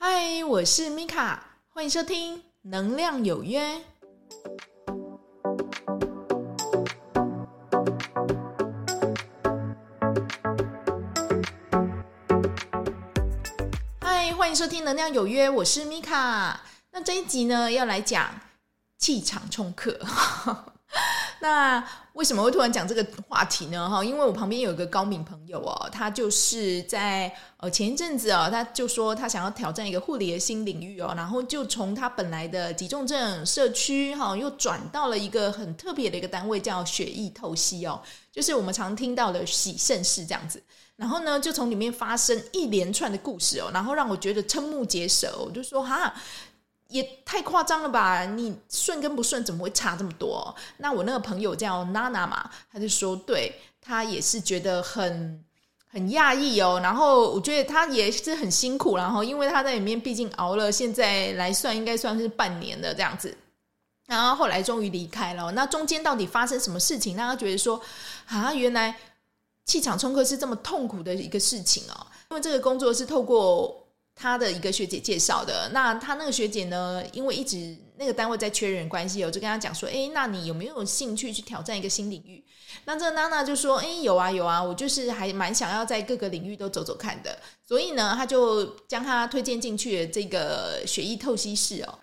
嗨，我是米卡，欢迎收听《能量有约》。嗨，欢迎收听《能量有约》，我是米卡。那这一集呢，要来讲气场冲克。那为什么会突然讲这个话题呢？哈，因为我旁边有一个高敏朋友哦，他就是在呃前一阵子哦，他就说他想要挑战一个护理的新领域哦，然后就从他本来的急重症社区哈，又转到了一个很特别的一个单位，叫血液透析哦，就是我们常听到的洗肾室这样子。然后呢，就从里面发生一连串的故事哦，然后让我觉得瞠目结舌，我就说哈。也太夸张了吧！你顺跟不顺怎么会差这么多？那我那个朋友叫娜娜嘛，他就说，对，他也是觉得很很讶异哦。然后我觉得他也是很辛苦，然后因为他在里面毕竟熬了，现在来算应该算是半年的这样子。然后后来终于离开了。那中间到底发生什么事情，让他觉得说啊，原来气场冲克是这么痛苦的一个事情哦。因为这个工作是透过。他的一个学姐介绍的，那他那个学姐呢，因为一直那个单位在缺人关系，我就跟他讲说，哎，那你有没有兴趣去挑战一个新领域？那这个娜娜就说，哎，有啊有啊，我就是还蛮想要在各个领域都走走看的，所以呢，他就将他推荐进去这个血液透析室哦。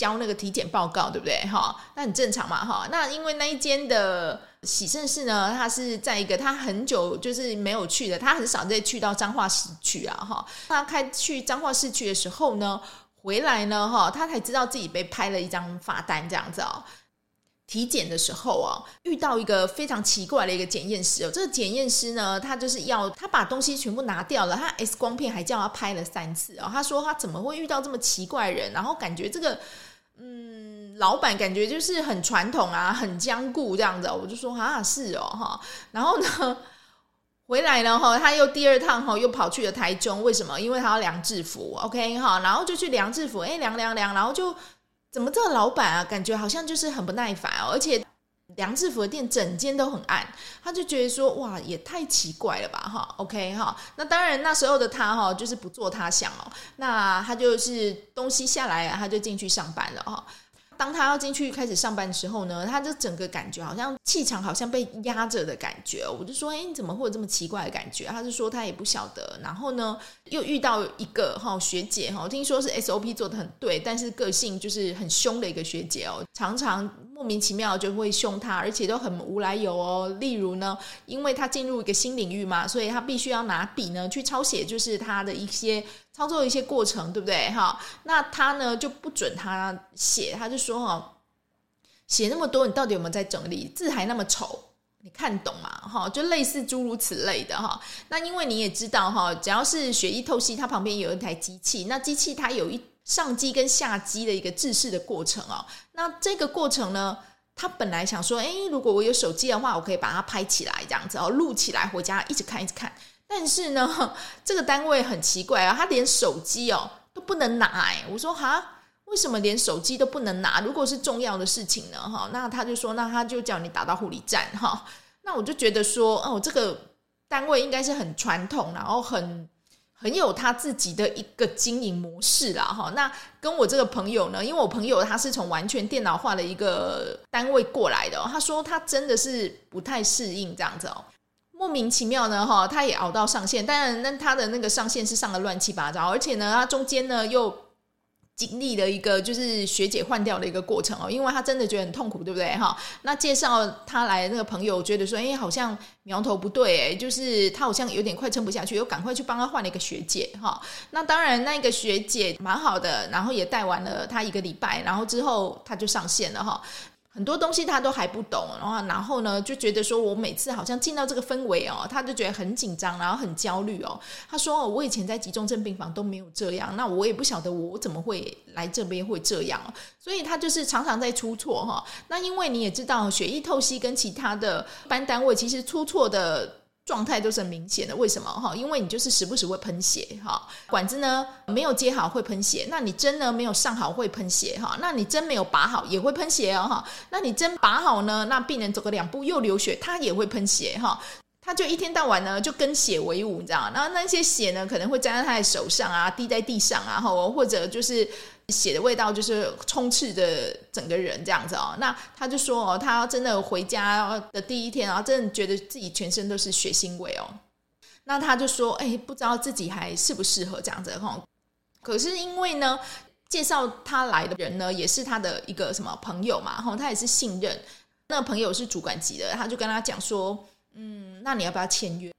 交那个体检报告，对不对？哈，那很正常嘛，哈。那因为那一间的洗肾室呢，他是在一个他很久就是没有去的，他很少再去到彰化市区啊，哈。他开去彰化市区的时候呢，回来呢，哈，他才知道自己被拍了一张罚单，这样子哦。体检的时候啊，遇到一个非常奇怪的一个检验师哦。这个检验师呢，他就是要他把东西全部拿掉了，他 X 光片还叫他拍了三次哦。他说他怎么会遇到这么奇怪的人？然后感觉这个。嗯，老板感觉就是很传统啊，很僵固这样子，我就说啊，是哦哈。然后呢，回来了哈，他又第二趟哈，又跑去了台中，为什么？因为他要量制服，OK 哈，然后就去量制服，哎，量量量，然后就怎么这个老板啊，感觉好像就是很不耐烦哦，而且。梁志福的店整间都很暗，他就觉得说哇，也太奇怪了吧哈，OK 哈，那当然那时候的他哈就是不做他想哦，那他就是东西下来，他就进去上班了哈。当他要进去开始上班的时候呢，他就整个感觉好像气场好像被压着的感觉。我就说，哎，你怎么会有这么奇怪的感觉？他就说他也不晓得。然后呢，又遇到一个哈学姐哈，听说是 SOP 做的很对，但是个性就是很凶的一个学姐哦，常常莫名其妙就会凶他，而且都很无来由哦。例如呢，因为他进入一个新领域嘛，所以他必须要拿笔呢去抄写，就是他的一些。操作一些过程，对不对？哈，那他呢就不准他写，他就说哈，写那么多，你到底有没有在整理？字还那么丑，你看懂吗？哈，就类似诸如此类的哈。那因为你也知道哈，只要是血液透析，它旁边有一台机器，那机器它有一上机跟下机的一个制式的过程哦。那这个过程呢，他本来想说，诶，如果我有手机的话，我可以把它拍起来，这样子哦，录起来回家一直看，一直看。但是呢，这个单位很奇怪啊，他连手机哦都不能拿哎。我说哈，为什么连手机都不能拿？如果是重要的事情呢？哈，那他就说，那他就叫你打到护理站哈。那我就觉得说，哦，这个单位应该是很传统，然后很很有他自己的一个经营模式啦哈。那跟我这个朋友呢，因为我朋友他是从完全电脑化的一个单位过来的，他说他真的是不太适应这样子哦。莫名其妙呢，哈，他也熬到上线，但，那他的那个上线是上的乱七八糟，而且呢，他中间呢又经历了一个就是学姐换掉的一个过程哦，因为他真的觉得很痛苦，对不对？哈，那介绍他来的那个朋友觉得说，哎，好像苗头不对，哎，就是他好像有点快撑不下去，又赶快去帮他换了一个学姐，哈。那当然，那个学姐蛮好的，然后也带完了他一个礼拜，然后之后他就上线了，哈。很多东西他都还不懂，然后然后呢就觉得说，我每次好像进到这个氛围哦，他就觉得很紧张，然后很焦虑哦。他说哦，我以前在集中症病房都没有这样，那我也不晓得我怎么会来这边会这样，所以他就是常常在出错哈。那因为你也知道，血液透析跟其他的班单位其实出错的。状态都是很明显的，为什么哈？因为你就是时不时会喷血哈，管子呢没有接好会喷血，那你针呢没有上好会喷血哈，那你针没有拔好也会喷血哦哈，那你针拔好呢，那病人走个两步又流血，他也会喷血哈。他就一天到晚呢就跟血为伍，你知道？然后那些血呢可能会沾在他的手上啊，滴在地上啊，或或者就是血的味道就是充斥着整个人这样子哦。那他就说哦，他真的回家的第一天然后，真的觉得自己全身都是血腥味哦。那他就说，哎，不知道自己还适不适合这样子哈。可是因为呢，介绍他来的人呢，也是他的一个什么朋友嘛，哈，他也是信任。那个朋友是主管级的，他就跟他讲说，嗯，那你要不要签约？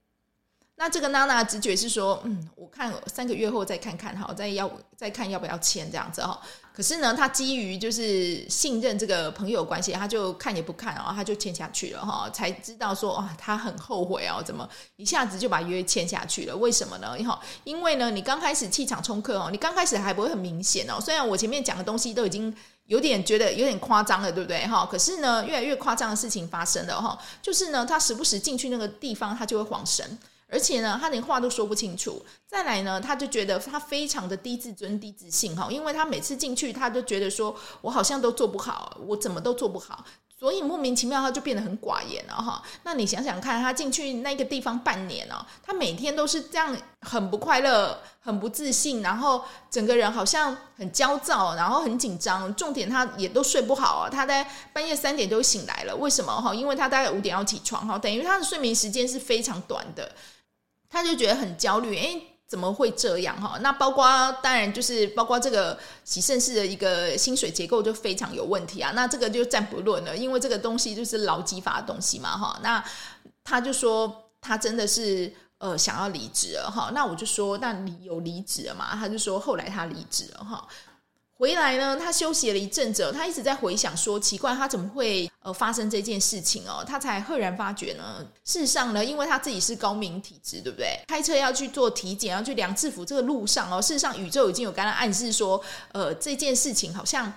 那这个娜娜直觉是说，嗯，我看三个月后再看看哈，再要再看要不要签这样子哈。可是呢，他基于就是信任这个朋友关系，他就看也不看哦，他就签下去了哈。才知道说啊，他很后悔哦，怎么一下子就把约签下去了？为什么呢？因为呢，你刚开始气场冲克哦，你刚开始还不会很明显哦。虽然我前面讲的东西都已经有点觉得有点夸张了，对不对哈？可是呢，越来越夸张的事情发生了哈，就是呢，他时不时进去那个地方，他就会晃神。而且呢，他连话都说不清楚。再来呢，他就觉得他非常的低自尊、低自信哈，因为他每次进去，他就觉得说我好像都做不好，我怎么都做不好，所以莫名其妙他就变得很寡言了哈。那你想想看，他进去那个地方半年哦，他每天都是这样，很不快乐，很不自信，然后整个人好像很焦躁，然后很紧张。重点他也都睡不好啊，他在半夜三点就醒来了。为什么哈？因为他大概五点要起床哈，等于他的睡眠时间是非常短的。他就觉得很焦虑，诶，怎么会这样哈？那包括当然就是包括这个喜盛世的一个薪水结构就非常有问题啊。那这个就暂不论了，因为这个东西就是劳基法的东西嘛哈。那他就说他真的是呃想要离职了哈。那我就说那你有离职了吗？他就说后来他离职了哈。回来呢，他休息了一阵子，他一直在回想说，奇怪，他怎么会呃发生这件事情哦？他才赫然发觉呢，事实上呢，因为他自己是高敏体质，对不对？开车要去做体检，要去量制服，这个路上哦，事实上宇宙已经有跟他暗示说，呃，这件事情好像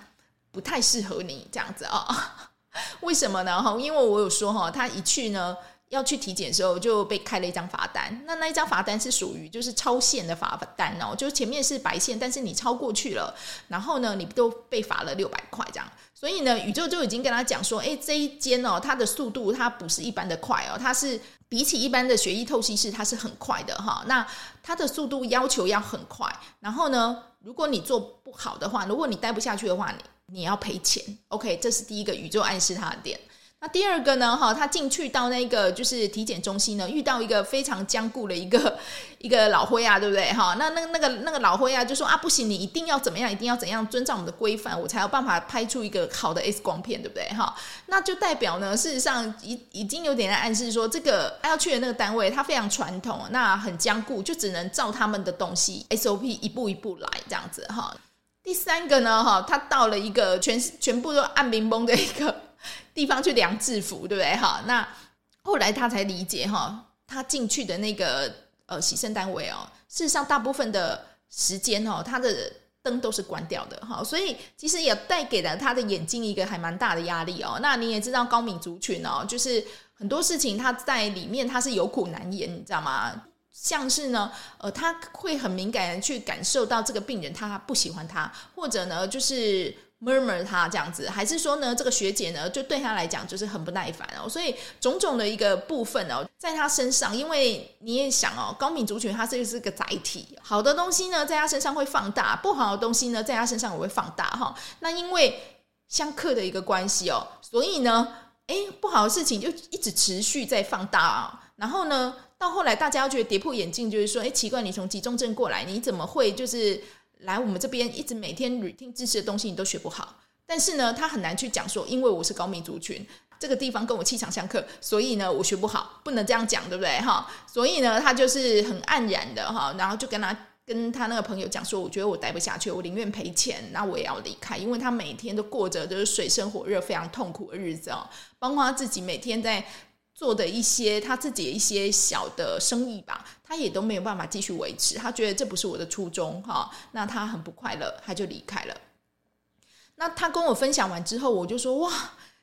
不太适合你这样子啊、哦？为什么呢？哈，因为我有说哈，他一去呢。要去体检的时候就被开了一张罚单，那那一张罚单是属于就是超限的罚单哦，就是前面是白线，但是你超过去了，然后呢，你都被罚了六百块这样，所以呢，宇宙就已经跟他讲说，诶，这一间哦，它的速度它不是一般的快哦，它是比起一般的血液透析室，它是很快的哈，那它的速度要求要很快，然后呢，如果你做不好的话，如果你待不下去的话，你你要赔钱，OK，这是第一个宇宙暗示他的点。第二个呢？哈，他进去到那个就是体检中心呢，遇到一个非常僵固的一个一个老灰啊，对不对？哈，那那那个那个老灰啊，就说啊，不行，你一定要怎么样，一定要怎样，遵照我们的规范，我才有办法拍出一个好的 X 光片，对不对？哈，那就代表呢，事实上已已经有点在暗示说，这个他要去的那个单位，他非常传统，那很僵固，就只能照他们的东西 SOP 一步一步来这样子哈。第三个呢，哈，他到了一个全全部都暗冰崩的一个。地方去量制服，对不对？哈，那后来他才理解哈，他进去的那个呃洗肾单位哦，事实上大部分的时间哦，他的灯都是关掉的哈，所以其实也带给了他的眼睛一个还蛮大的压力哦。那你也知道高敏族群哦，就是很多事情他在里面他是有苦难言，你知道吗？像是呢，呃，他会很敏感的去感受到这个病人他不喜欢他，或者呢就是。Murmur 他这样子，还是说呢，这个学姐呢，就对他来讲就是很不耐烦哦，所以种种的一个部分哦，在他身上，因为你也想哦，高敏族群它就是个载体，好的东西呢，在他身上会放大，不好的东西呢，在他身上也会放大哈。那因为相克的一个关系哦，所以呢，诶，不好的事情就一直持续在放大啊。然后呢，到后来大家觉得跌破眼镜，就是说，诶，奇怪，你从急重症过来，你怎么会就是？来我们这边一直每天聆听知识的东西你都学不好，但是呢，他很难去讲说，因为我是高敏族群，这个地方跟我气场相克，所以呢，我学不好，不能这样讲，对不对？哈，所以呢，他就是很黯然的哈，然后就跟他跟他那个朋友讲说，我觉得我待不下去，我宁愿赔钱，那我也要离开，因为他每天都过着就是水深火热、非常痛苦的日子哦，包括他自己每天在。做的一些他自己的一些小的生意吧，他也都没有办法继续维持。他觉得这不是我的初衷哈，那他很不快乐，他就离开了。那他跟我分享完之后，我就说：哇，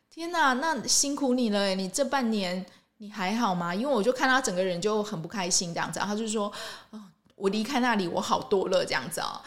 天哪，那辛苦你了，你这半年你还好吗？因为我就看他整个人就很不开心这样子，他就说：哦，我离开那里我好多了这样子啊。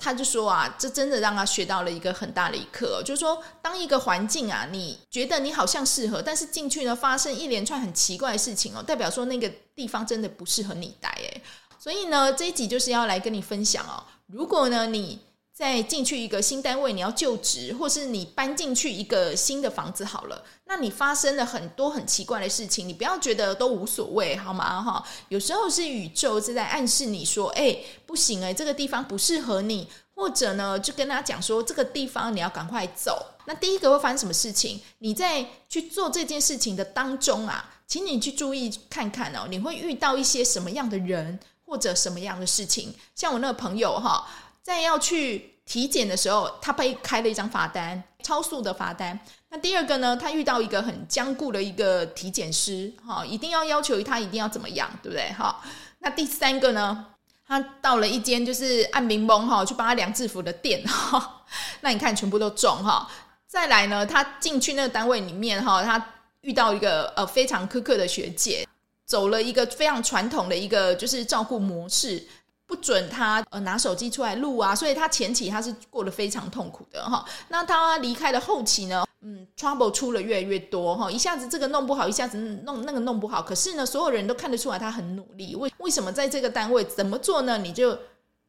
他就说啊，这真的让他学到了一个很大的一课，就是说，当一个环境啊，你觉得你好像适合，但是进去呢，发生一连串很奇怪的事情哦，代表说那个地方真的不适合你待诶。所以呢，这一集就是要来跟你分享哦，如果呢你在进去一个新单位，你要就职，或是你搬进去一个新的房子好了，那你发生了很多很奇怪的事情，你不要觉得都无所谓，好吗？哈，有时候是宇宙是在暗示你说，哎，不行哎，这个地方不适合你，或者呢，就跟他讲说，这个地方你要赶快走。那第一个会发生什么事情？你在去做这件事情的当中啊，请你去注意看看哦，你会遇到一些什么样的人，或者什么样的事情？像我那个朋友哈。在要去体检的时候，他被开了一张罚单，超速的罚单。那第二个呢，他遇到一个很僵固的一个体检师，哈，一定要要求他一定要怎么样，对不对？哈，那第三个呢，他到了一间就是按民崩哈，去帮他量制服的店，哈，那你看全部都中哈。再来呢，他进去那个单位里面哈，他遇到一个呃非常苛刻的学姐，走了一个非常传统的一个就是照顾模式。不准他呃拿手机出来录啊，所以他前期他是过得非常痛苦的哈。那他离开的后期呢，嗯，trouble 出了越来越多哈，一下子这个弄不好，一下子弄那个弄不好。可是呢，所有人都看得出来他很努力。为为什么在这个单位怎么做呢？你就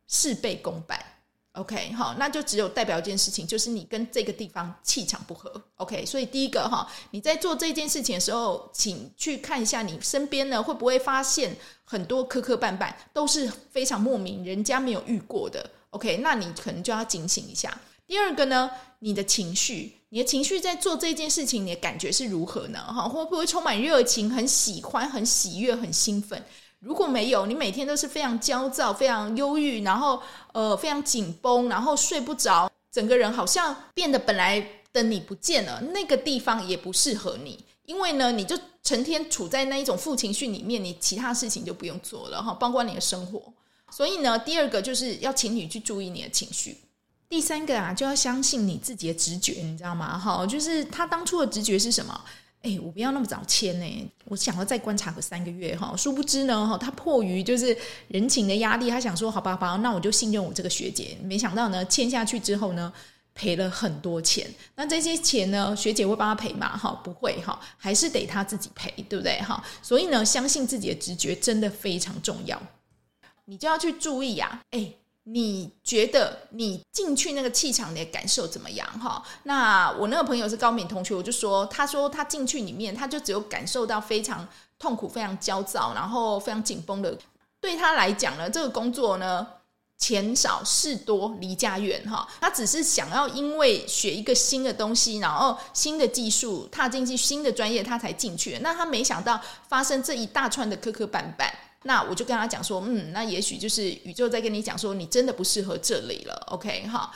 事倍功半。OK，好，那就只有代表一件事情，就是你跟这个地方气场不合。OK，所以第一个哈，你在做这件事情的时候，请去看一下你身边呢，会不会发现很多磕磕绊绊，都是非常莫名，人家没有遇过的。OK，那你可能就要警醒一下。第二个呢，你的情绪，你的情绪在做这件事情，你的感觉是如何呢？哈，会不会充满热情，很喜欢，很喜悦，很兴奋？如果没有，你每天都是非常焦躁、非常忧郁，然后呃非常紧绷，然后睡不着，整个人好像变得本来的你不见了，那个地方也不适合你，因为呢，你就成天处在那一种负情绪里面，你其他事情就不用做了哈，包括你的生活。所以呢，第二个就是要请你去注意你的情绪，第三个啊，就要相信你自己的直觉，你知道吗？哈，就是他当初的直觉是什么？哎，我不要那么早签呢，我想要再观察个三个月哈。殊不知呢，哈，他迫于就是人情的压力，他想说，好吧，好，那我就信任我这个学姐。没想到呢，签下去之后呢，赔了很多钱。那这些钱呢，学姐会帮他赔吗？哈，不会哈，还是得他自己赔，对不对？哈，所以呢，相信自己的直觉真的非常重要，你就要去注意呀，哎。你觉得你进去那个气场的感受怎么样？哈，那我那个朋友是高敏同学，我就说，他说他进去里面，他就只有感受到非常痛苦、非常焦躁，然后非常紧绷的。对他来讲呢，这个工作呢，钱少事多，离家远，哈，他只是想要因为学一个新的东西，然后新的技术，踏进去新的专业，他才进去。那他没想到发生这一大串的磕磕绊绊。那我就跟他讲说，嗯，那也许就是宇宙在跟你讲说，你真的不适合这里了，OK 哈？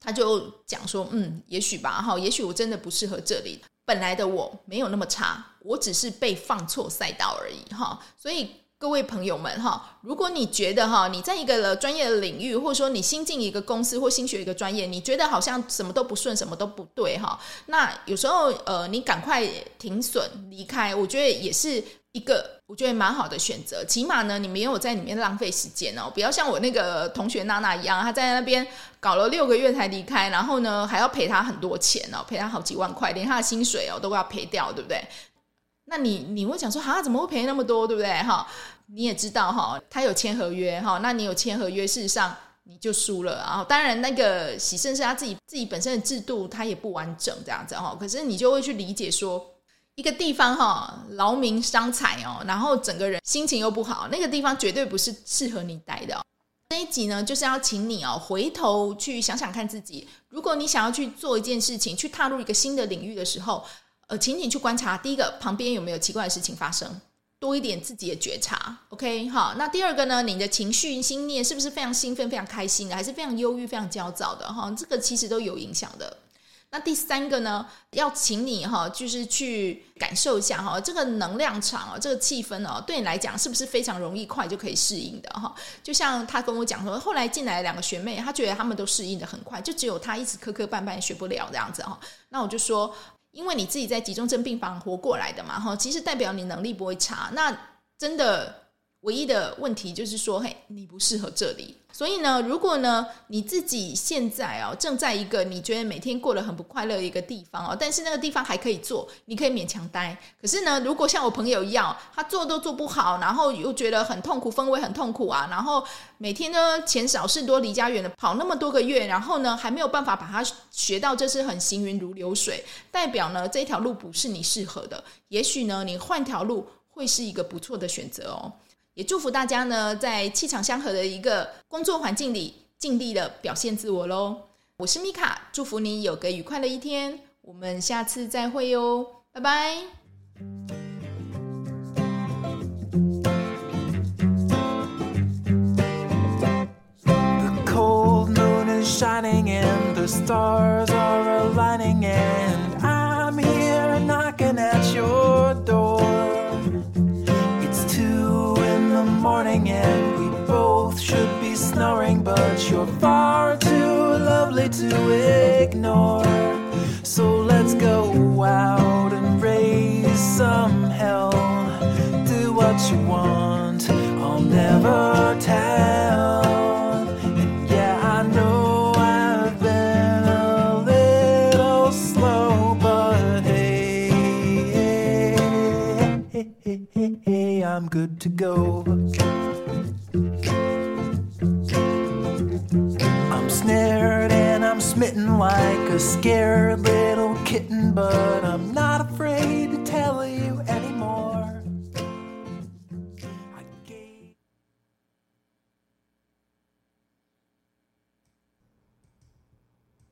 他就讲说，嗯，也许吧，哈，也许我真的不适合这里。本来的我没有那么差，我只是被放错赛道而已，哈。所以各位朋友们，哈，如果你觉得哈，你在一个专业的领域，或者说你新进一个公司或新学一个专业，你觉得好像什么都不顺，什么都不对，哈，那有时候呃，你赶快停损离开，我觉得也是。一个我觉得蛮好的选择，起码呢，你没有在里面浪费时间哦。不要像我那个同学娜娜一样，她在那边搞了六个月才离开，然后呢还要赔她很多钱哦，赔她好几万块，连她的薪水哦都要赔掉，对不对？那你你会想说，哈，怎么会赔那么多，对不对？哈，你也知道哈，他有签合约哈，那你有签合约，事实上你就输了啊。当然，那个喜胜是他自己自己本身的制度，他也不完整这样子哈。可是你就会去理解说。一个地方哈，劳民伤财哦，然后整个人心情又不好，那个地方绝对不是适合你待的。这一集呢，就是要请你哦，回头去想想看自己，如果你想要去做一件事情，去踏入一个新的领域的时候，呃，请你去观察，第一个旁边有没有奇怪的事情发生，多一点自己的觉察。OK，好，那第二个呢，你的情绪心念是不是非常兴奋、非常开心的，还是非常忧郁、非常焦躁的？哈，这个其实都有影响的。那第三个呢，要请你哈，就是去感受一下哈，这个能量场哦，这个气氛哦，对你来讲是不是非常容易快就可以适应的哈？就像他跟我讲说，后来进来两个学妹，他觉得他们都适应的很快，就只有他一直磕磕绊绊学不了这样子哈。那我就说，因为你自己在集中症病房活过来的嘛哈，其实代表你能力不会差。那真的。唯一的问题就是说，嘿，你不适合这里。所以呢，如果呢你自己现在哦正在一个你觉得每天过得很不快乐的一个地方哦，但是那个地方还可以做，你可以勉强待。可是呢，如果像我朋友一样，他做都做不好，然后又觉得很痛苦，氛围很痛苦啊，然后每天呢钱少事多离家远的跑那么多个月，然后呢还没有办法把它学到，这是很行云如流水，代表呢这条路不是你适合的。也许呢你换条路会是一个不错的选择哦。也祝福大家呢，在气场相合的一个工作环境里，尽力的表现自我喽。我是米卡，祝福你有个愉快的一天，我们下次再会哟，拜拜。The cold moon is ignore. So let's go out and raise some hell. Do what you want, I'll never tell. I'm good to go.